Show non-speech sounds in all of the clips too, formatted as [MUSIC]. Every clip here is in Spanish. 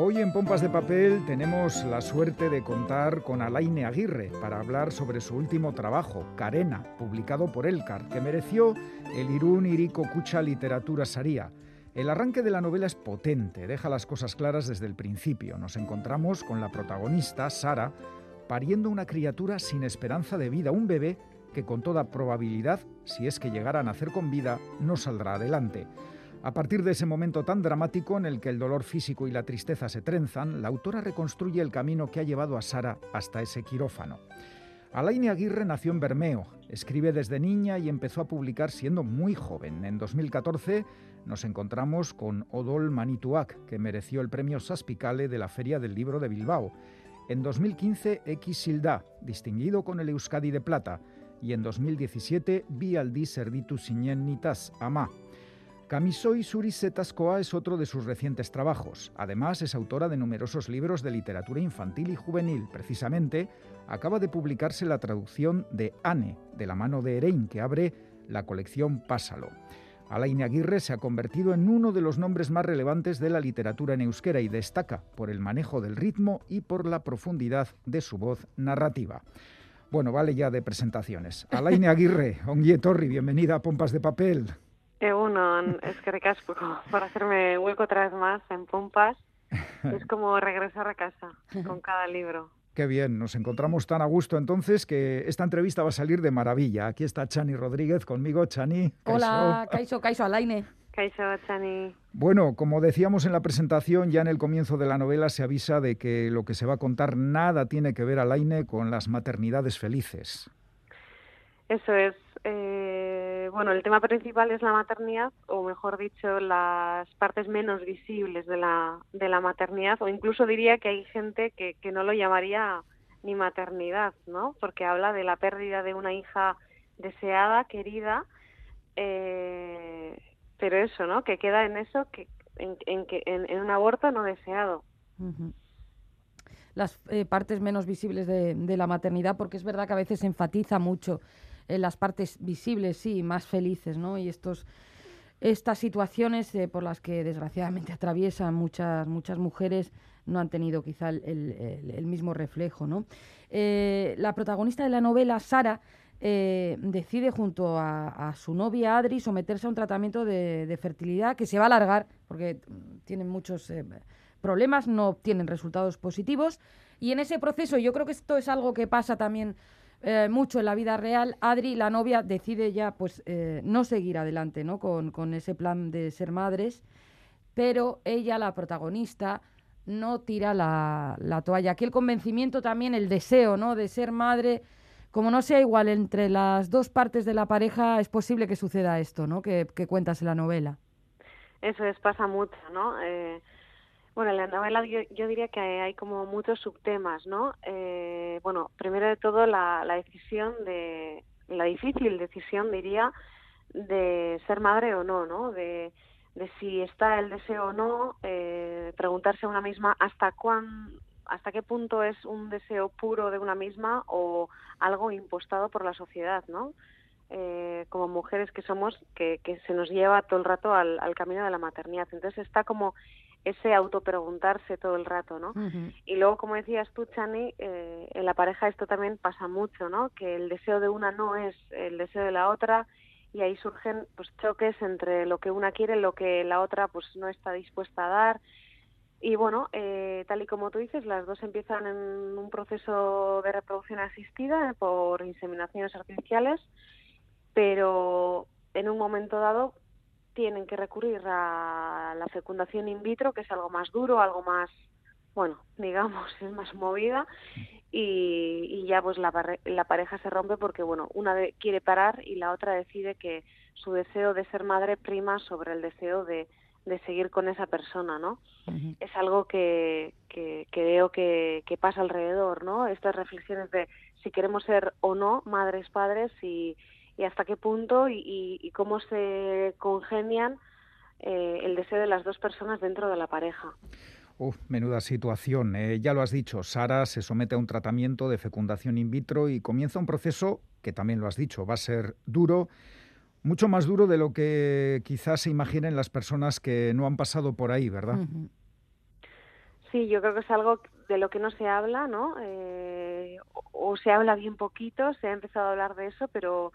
Hoy en Pompas de Papel tenemos la suerte de contar con Alaine Aguirre para hablar sobre su último trabajo, Carena, publicado por Elcar, que mereció el Irún Irico Cucha Literatura Saría. El arranque de la novela es potente, deja las cosas claras desde el principio. Nos encontramos con la protagonista, Sara, pariendo una criatura sin esperanza de vida, un bebé que con toda probabilidad, si es que llegara a nacer con vida, no saldrá adelante. A partir de ese momento tan dramático en el que el dolor físico y la tristeza se trenzan, la autora reconstruye el camino que ha llevado a Sara hasta ese quirófano. Alaine Aguirre nació en Bermeo, escribe desde niña y empezó a publicar siendo muy joven. En 2014 nos encontramos con Odol Manituac, que mereció el premio Saspicale de la Feria del Libro de Bilbao. En 2015 X Silda, distinguido con el Euskadi de Plata. Y en 2017 Bialdi Serditu Sinen Nitas, Ama. Camisoi Suri Setascoa es otro de sus recientes trabajos. Además, es autora de numerosos libros de literatura infantil y juvenil. Precisamente, acaba de publicarse la traducción de Anne, de la mano de Erein, que abre la colección Pásalo. Alain Aguirre se ha convertido en uno de los nombres más relevantes de la literatura en euskera y destaca por el manejo del ritmo y por la profundidad de su voz narrativa. Bueno, vale ya de presentaciones. Alain [LAUGHS] Aguirre, Onguietorri, bienvenida a Pompas de Papel. Egunon, es que ricasco [LAUGHS] por hacerme hueco otra vez más en Pompas. [LAUGHS] Es como regresar a casa con cada libro. Qué bien, nos encontramos tan a gusto entonces que esta entrevista va a salir de maravilla. Aquí está Chani Rodríguez conmigo. Chani. Hola, Kaiso, Kaiso Alaine. Kaiso, Chani. Bueno, como decíamos en la presentación, ya en el comienzo de la novela se avisa de que lo que se va a contar nada tiene que ver, Alaine, con las maternidades felices. Eso es. Eh, bueno, el tema principal es la maternidad, o mejor dicho, las partes menos visibles de la, de la maternidad, o incluso diría que hay gente que, que no lo llamaría ni maternidad, ¿no? Porque habla de la pérdida de una hija deseada, querida, eh, pero eso, ¿no? Que queda en eso, que en, en, en, un aborto no deseado. Las eh, partes menos visibles de, de, la maternidad, porque es verdad que a veces se enfatiza mucho en las partes visibles, sí, más felices, ¿no? Y estos estas situaciones eh, por las que desgraciadamente [LAUGHS] atraviesan muchas muchas mujeres no han tenido quizá el, mismo reflejo, ¿no? Eh, la protagonista de la novela, Sara, eh, decide junto a, su novia Adri someterse a un tratamiento de, fertilidad que se va a alargar porque tienen muchos problemas, no obtienen resultados positivos y en ese proceso yo creo que esto es algo que pasa también eh, mucho en la vida real, Adri, la novia, decide ya pues eh, no seguir adelante ¿no? Con, con, ese plan de ser madres, pero ella, la protagonista, no tira la, la, toalla. Aquí el convencimiento también, el deseo ¿no? de ser madre, como no sea igual entre las dos partes de la pareja, es posible que suceda esto ¿no? que, que cuentas en la novela. Eso es, pasa mucho, ¿no? Eh, bueno, en la novela yo, diría que hay como muchos subtemas, ¿no? Eh, bueno, primero de todo la, decisión de, la difícil decisión, diría, de ser madre o no, ¿no? De, si está el deseo o no, eh, preguntarse a una misma hasta cuán, hasta qué punto es un deseo puro de una misma o algo impostado por la sociedad, ¿no? Eh, como mujeres que somos, que, que, se nos lleva todo el rato al, al camino de la maternidad. Entonces está como ese autopreguntarse todo el rato, ¿no? Y luego, como decías tú, Chani, eh, en la pareja esto también pasa mucho, ¿no? Que el deseo de una no es el deseo de la otra y ahí surgen pues choques entre lo que una quiere y lo que la otra pues no está dispuesta a dar. Y bueno, eh, tal y como tú dices, las dos empiezan en un proceso de reproducción asistida por inseminaciones artificiales, pero en un momento dado tienen que recurrir a la fecundación in vitro, que es algo más duro, algo más, bueno, [LAUGHS] digamos, es más movida, y, ya pues la, la, pareja se rompe porque, bueno, una quiere parar y la otra decide que su deseo de ser madre prima sobre el deseo de, de seguir con esa persona, ¿no? Es algo que, que, que veo que, que, pasa alrededor, ¿no? Estas reflexiones de si queremos ser o no madres, padres y, y hasta qué punto y, cómo se congenian eh, el deseo de las dos personas dentro de la pareja. Uf, menuda situación. Eh, ya lo has dicho, Sara se somete a un tratamiento de fecundación in vitro y comienza un proceso que también lo has dicho, va a ser duro, mucho más duro de lo que quizás se imaginen las personas que no han pasado por ahí, ¿verdad? Sí, yo creo que es algo de lo que no se habla, ¿no? Eh, o, se habla bien poquito, se ha empezado a hablar de eso, pero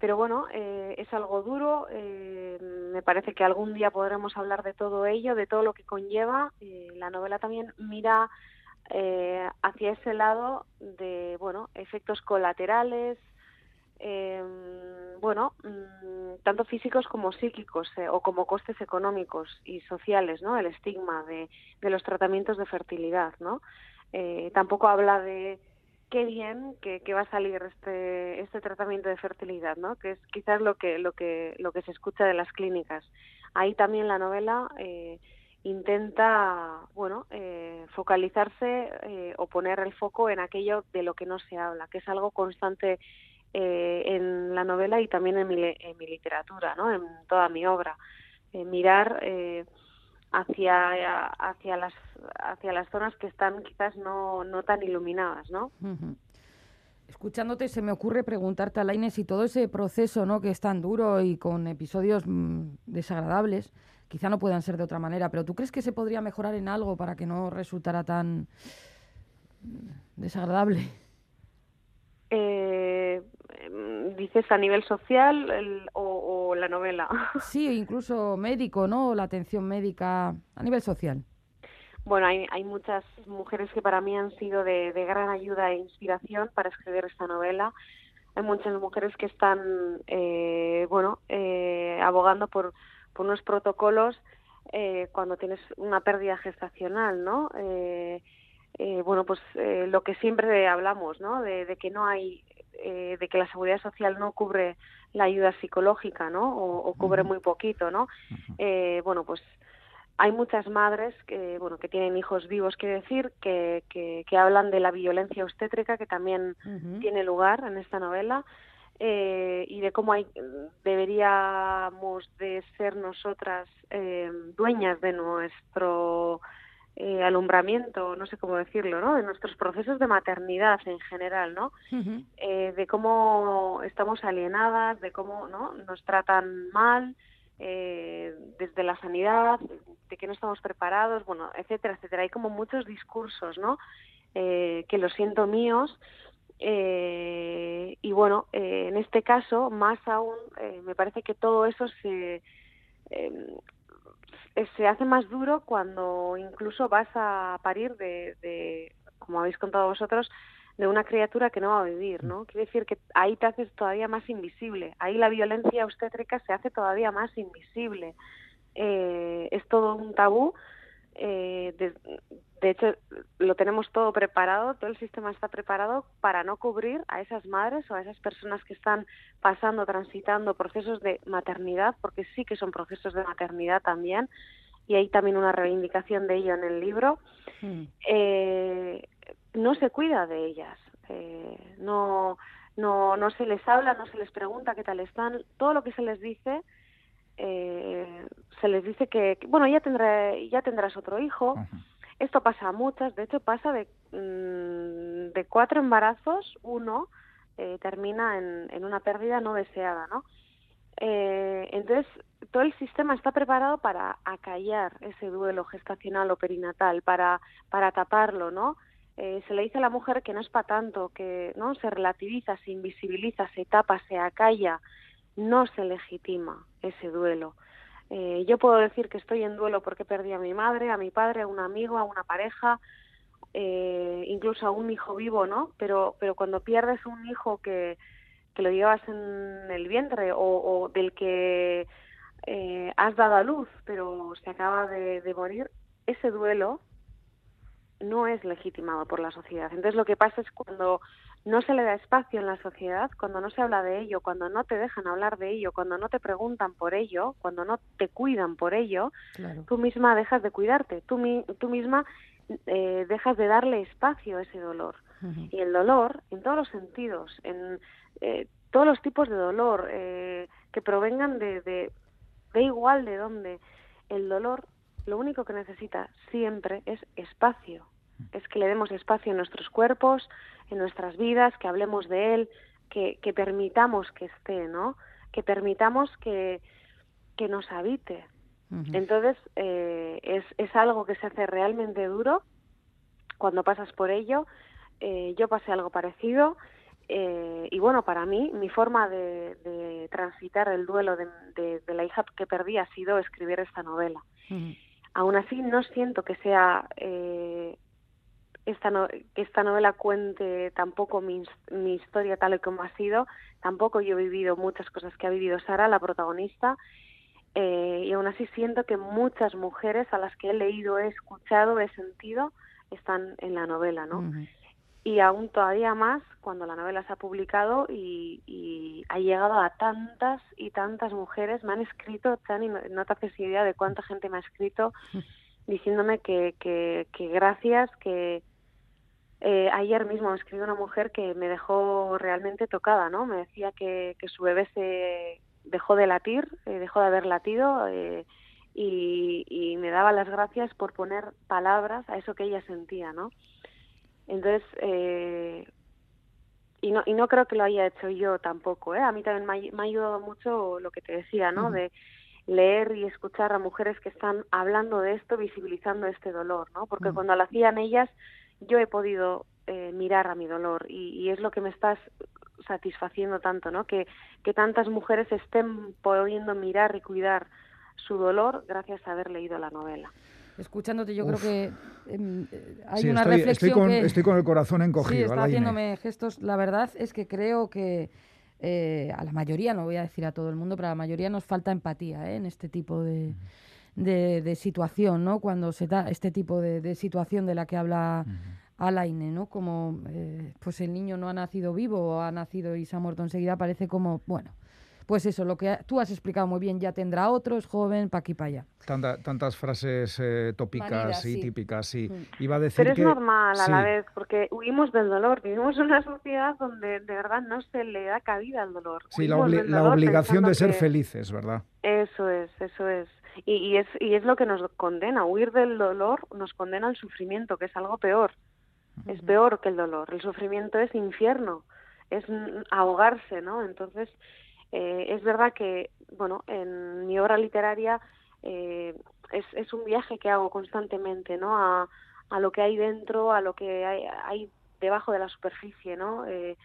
pero bueno, eh, es algo duro. Eh, me parece que algún día podremos hablar de todo ello, de todo lo que conlleva. la novela también mira hacia ese lado de, bueno, efectos colaterales, bueno, mm, tanto físicos como psíquicos o como costes económicos y sociales, ¿no? El estigma de, de los tratamientos de fertilidad, ¿no? tampoco habla de qué bien que, va a salir este, este tratamiento de fertilidad, ¿no? Que es quizás lo que, lo que, lo que se escucha de las clínicas. Ahí también la novela eh, intenta, bueno, eh, focalizarse eh, o poner el foco en aquello de lo que no se habla, que es algo constante en la novela y también en mi, en mi literatura, ¿no? En toda mi obra. mirar hacia, hacia, las, hacia las zonas que están quizás no, no tan iluminadas, ¿no? Escuchándote se me ocurre preguntarte, Alaine, si todo ese proceso ¿no? que es tan duro y con episodios mm, desagradables, quizá no puedan ser de otra manera, pero ¿tú crees que se podría mejorar en algo para que no resultara tan mm, desagradable? Eh, dices a nivel social o, la novela. [LAUGHS] Sí, incluso médico, ¿no? La atención médica a nivel social. Bueno, hay, hay muchas mujeres que para mí han sido de, gran ayuda e inspiración para escribir esta novela. Hay muchas mujeres que están, eh, bueno, eh, abogando por, por unos protocolos eh, cuando tienes una pérdida gestacional, ¿no? Eh, eh, bueno, pues eh, lo que siempre hablamos, ¿no? De, que no hay, eh, de que la seguridad social no cubre la ayuda psicológica, ¿no? O, cubre muy poquito, ¿no? bueno, pues hay muchas madres que, bueno, que tienen hijos vivos, quiero decir, que, que, hablan de la violencia obstétrica que también tiene lugar en esta novela. y de cómo hay, deberíamos de ser nosotras dueñas de nuestro eh, alumbramiento, no sé cómo decirlo, ¿no? De nuestros procesos de maternidad en general, ¿no? eh, de cómo estamos alienadas, de cómo ¿no? nos tratan mal, eh, desde la sanidad, de que no estamos preparados, bueno, etcétera, etcétera. Hay como muchos discursos, ¿no? Eh, que lo siento míos. Eh, y bueno, eh, en este caso, más aún, me parece que todo eso se eh, se hace más duro cuando incluso vas a parir de, como habéis contado vosotros, de una criatura que no va a vivir, ¿no? Quiere decir que ahí te haces todavía más invisible, ahí la violencia obstétrica se hace todavía más invisible. Eh, es todo un tabú eh, de, hecho, lo tenemos todo preparado, todo el sistema está preparado para no cubrir a esas madres o a esas personas que están pasando, transitando procesos de maternidad, porque sí que son procesos de maternidad también, y hay también una reivindicación de ello en el libro. Hmm. Eh, no se cuida de ellas, eh, no, no, no se les habla, no se les pregunta qué tal están, todo lo que se les dice eh, se les dice que, bueno, ya, ya tendrás otro hijo. Esto pasa a muchas, de hecho pasa de, mm, de cuatro embarazos, uno eh, termina en, en, una pérdida no deseada, ¿no? Eh, entonces, todo el sistema está preparado para acallar ese duelo gestacional o perinatal, para, para taparlo, ¿no? Eh, se le dice a la mujer que no es para tanto, que no se relativiza, se invisibiliza, se tapa, se acalla, no se legitima ese duelo. Eh, yo puedo decir que estoy en duelo porque perdí a mi madre, a mi padre, a un amigo, a una pareja, eh, incluso a un hijo vivo, ¿no? Pero, pero cuando pierdes un hijo que, que lo llevas en el vientre o, del que eh, has dado a luz, pero se acaba de morir, ese duelo no es legitimado por la sociedad. Entonces lo que pasa es cuando no se le da espacio en la sociedad, cuando no se habla de ello, cuando no te dejan hablar de ello, cuando no te preguntan por ello, cuando no te cuidan por ello, tú misma dejas de cuidarte, tú, tú misma eh, dejas de darle espacio a ese dolor. Y el dolor, en todos los sentidos, en eh, todos los tipos de dolor eh, que provengan de, de, de igual de dónde, el dolor lo único que necesita siempre es espacio, es que le demos espacio en nuestros cuerpos, en nuestras vidas, que hablemos de él, que, que permitamos que esté, ¿no? Que permitamos que, que nos habite. Entonces, eh, es, es algo que se hace realmente duro cuando pasas por ello. Eh, yo pasé algo parecido eh, y bueno, para mí, mi forma de, transitar el duelo de, la hija que perdí ha sido escribir esta novela. Aún así, no siento que sea eh, esta que esta novela cuente tampoco mi, mi, historia tal y como ha sido. Tampoco yo he vivido muchas cosas que ha vivido Sara, la protagonista. Eh, y aún así siento que muchas mujeres a las que he leído, he escuchado, he sentido, están en la novela, ¿no? Y aún todavía más cuando la novela se ha publicado y, ha llegado a tantas y tantas mujeres. Me han escrito, Chani, no te haces idea de cuánta gente me ha escrito [LAUGHS] diciéndome que, que, gracias, que eh, ayer mismo me escribió una mujer que me dejó realmente tocada, ¿no? Me decía que, que su bebé se dejó de latir, eh, dejó de haber latido eh, y, y me daba las gracias por poner palabras a eso que ella sentía, ¿no? Entonces, eh, y, no, y no creo que lo haya hecho yo tampoco. ¿eh? A mí también me ha, ayudado mucho lo que te decía, ¿no? De leer y escuchar a mujeres que están hablando de esto, visibilizando este dolor, ¿no? Porque cuando lo hacían ellas, yo he podido eh, mirar a mi dolor y, es lo que me está satisfaciendo tanto, ¿no? Que, que tantas mujeres estén pudiendo mirar y cuidar su dolor gracias a haber leído la novela escuchándote, yo creo que em, eh, hay una reflexión estoy con, que... Estoy con el corazón encogido. Sí, está haciéndome gestos. La verdad es que creo que eh, a la mayoría, no voy a decir a todo el mundo, pero a la mayoría nos falta empatía ¿eh? en este tipo de, de, situación, ¿no? Cuando se da este tipo de, situación de la que habla... Alaine, ¿no? Como pues el niño no ha nacido vivo o ha nacido y se ha muerto enseguida, parece como, bueno, pues eso, lo que tú has explicado muy bien, ya tendrá otro, es joven, pa' aquí, pa' allá. tantas frases eh, tópicas y típicas, sí. Mm. Iba a decir Pero es normal a la vez, porque huimos del dolor, vivimos en una sociedad donde de verdad no se le da cabida al dolor. Sí, la, obligación de ser felices, ¿verdad? Eso es, eso es. Y, y, es. y es lo que nos condena, huir del dolor nos condena al sufrimiento, que es algo peor. Es peor que el dolor. El sufrimiento es infierno, es ahogarse, ¿no? Entonces, eh, es verdad que, bueno, en mi obra literaria eh, es, es, un viaje que hago constantemente, ¿no? A, lo que hay dentro, a lo que hay, hay debajo de la superficie, ¿no? Eh,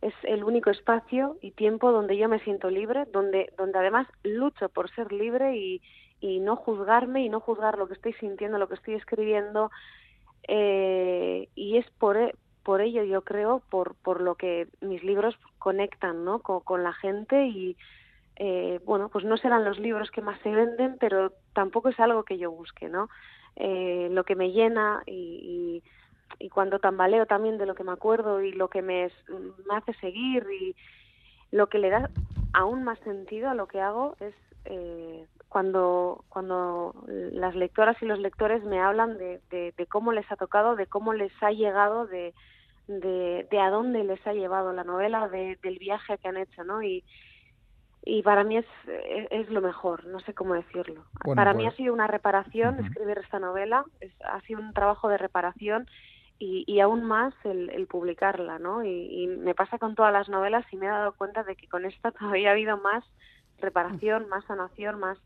es el único espacio y tiempo donde yo me siento libre, donde, donde además lucho por ser libre y, y no juzgarme y no juzgar lo que estoy sintiendo, lo que estoy escribiendo. Eh, y es por, e, por ello yo creo, por, por lo que mis libros conectan ¿no? con, la gente y eh, bueno, pues no serán los libros que más se venden, pero tampoco es algo que yo busque, ¿no? Eh, lo que me llena y, y, cuando tambaleo también de lo que me acuerdo y lo que me, me hace seguir y lo que le da aún más sentido a lo que hago es eh, cuando, cuando las lectoras y los lectores me hablan de, de, cómo les ha tocado, de cómo les ha llegado, de, de, de a dónde les ha llevado la novela, de, del viaje que han hecho, ¿no? Y, y para mí es, es, lo mejor, no sé cómo decirlo. para mí ha pues sido una reparación escribir esta novela, ha sido un trabajo de reparación y, y aún más el, el publicarla, ¿no? Y, y, me pasa con todas las novelas y me he dado cuenta de que con esta [LAUGHS] todavía ha habido más reparación, más sanación, más,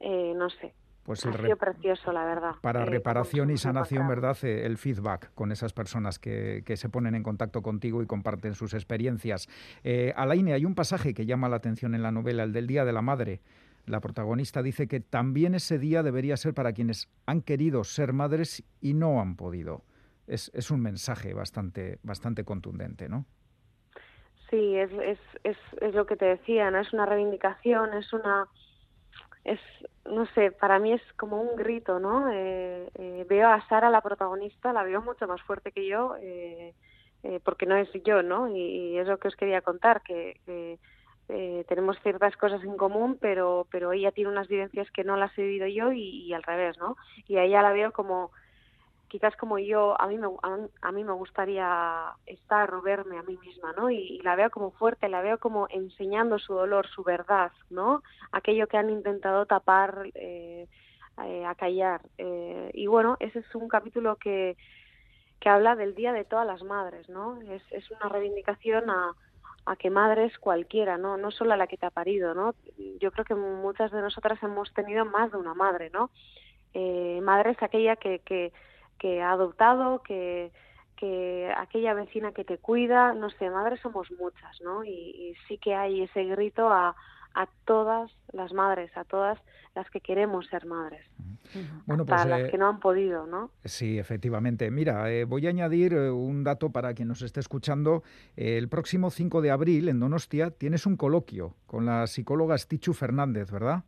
eh, no sé, pues ha sido precioso, la verdad. Para eh, reparación y sanación, ¿verdad? Eh, el feedback con esas personas que, que, se ponen en contacto contigo y comparten sus experiencias. Eh, Alaine, hay un pasaje que llama la atención en la novela, el del Día de la Madre. La protagonista dice que también ese día debería ser para quienes han querido ser madres y no han podido. Es, es un mensaje bastante, bastante contundente, ¿no? Sí, es, es, es, es lo que te decía, ¿no? Es una reivindicación, es una es, no sé, para mí es como un grito, ¿no? Eh, eh, veo a Sara, la protagonista, la veo mucho más fuerte que yo, eh, porque no es yo, ¿no? Y, es lo que os quería contar, que, tenemos ciertas cosas en común, pero, pero ella tiene unas vivencias que no las he vivido yo y, y al revés, ¿no? Y a ella la veo como quizás como yo, a mí me, a, mí me gustaría estar o verme a mí misma, ¿no? Y, la veo como fuerte, la veo como enseñando su dolor, su verdad, ¿no? Aquello que han intentado tapar, eh, eh, acallar. Eh, y bueno, ese es un capítulo que, que habla del Día de todas las madres, ¿no? Es, es una reivindicación a, a que madre es cualquiera, ¿no? No solo la que te ha parido, ¿no? Yo creo que muchas de nosotras hemos tenido más de una madre, ¿no? Eh, madre es aquella que, que, que ha adoptado, que, que aquella vecina que te cuida, no sé, madres somos muchas, ¿no? Y, sí que hay ese grito a, a todas las madres, a todas las que queremos ser madres. Bueno, pues, las eh, que no han podido, ¿no? Sí, efectivamente. Mira, eh, voy a añadir eh, un dato para quien nos esté escuchando. el próximo 5 de abril en Donostia tienes un coloquio con la psicóloga Stichu Fernández, ¿verdad?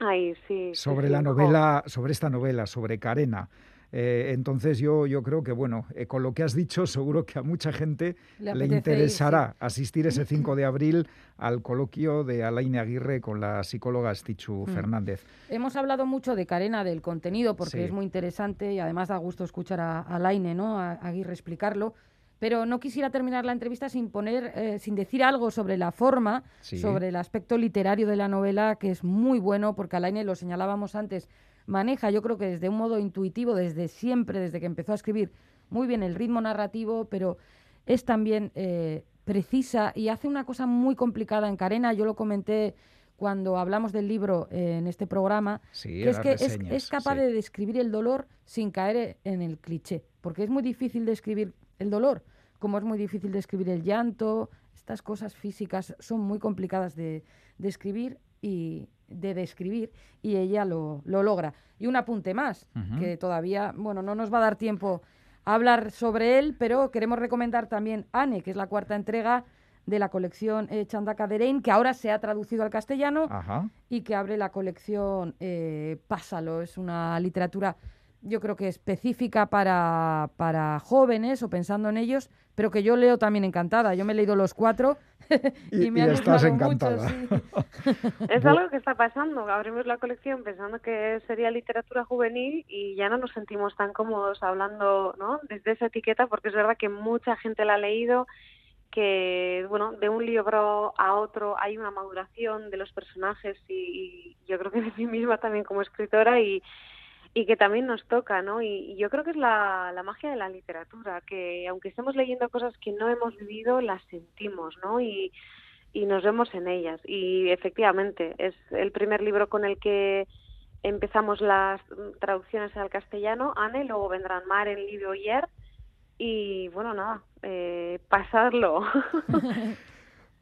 Ay, sí. Sobre la novela, sobre esta novela, sobre Carena. Eh, entonces yo, yo creo que, bueno, eh, con lo que has dicho, seguro que a mucha gente le, interesará asistir ese [LAUGHS] 5 de abril al coloquio de Alaine Aguirre con la psicóloga Stichu mm. Fernández. Hemos hablado mucho de Carena, del contenido, porque es muy interesante y además da gusto escuchar a, Alaine, ¿no? A Aguirre explicarlo pero no quisiera terminar la entrevista sin poner, eh, sin decir algo sobre la forma, sobre el aspecto literario de la novela, que es muy bueno, porque Alaine lo señalábamos antes, maneja, yo creo que desde un modo intuitivo, desde siempre, desde que empezó a escribir, muy bien el ritmo narrativo, pero es también eh, precisa y hace una cosa muy complicada en Carena. Yo lo comenté cuando hablamos del libro eh, en este programa, que es que es, capaz de describir el dolor sin caer en el cliché, porque es muy difícil describir el dolor, como es muy difícil describir el llanto, estas cosas físicas son muy complicadas de describir y, de describir y ella lo, lo logra. Y un apunte más, que todavía, bueno, no nos va a dar tiempo a hablar sobre él, pero queremos recomendar también Anne, que es la cuarta entrega de la colección eh, Chandaka Derein, que ahora se ha traducido al castellano y que abre la colección eh, Pásalo. Es una literatura yo creo que específica para, para jóvenes o pensando en ellos, pero que yo leo también encantada. Yo me he leído los cuatro [LAUGHS] y, me y estás encantada. [LAUGHS] es algo que está pasando. Abrimos la colección pensando que sería literatura juvenil y ya no nos sentimos tan cómodos hablando ¿no? desde esa etiqueta porque es verdad que mucha gente la ha leído que bueno de un libro a otro hay una maduración de los personajes y, y yo creo que de mí misma también como escritora y, y que también nos toca, ¿no? Y, yo creo que es la, la, magia de la literatura, que aunque estemos leyendo cosas que no hemos vivido, las sentimos, ¿no? Y, y nos vemos en ellas. Y efectivamente, es el primer libro con el que empezamos las traducciones al castellano, Anne, luego vendrán Mar, en Libro Yer, y bueno, nada, eh, pasarlo. [LAUGHS]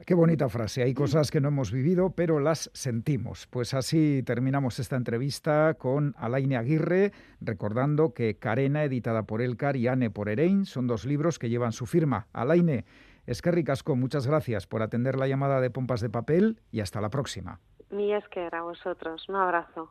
Qué bonita frase. Hay cosas que no hemos vivido, pero las sentimos. Pues así terminamos esta entrevista con Alaine Aguirre, recordando que Carena, editada por Elcar, y Anne por Erein, son dos libros que llevan su firma. Alaine, es que ricasco, muchas gracias por atender la llamada de Pompas de Papel y hasta la próxima. Mi es que a vosotros. Un abrazo.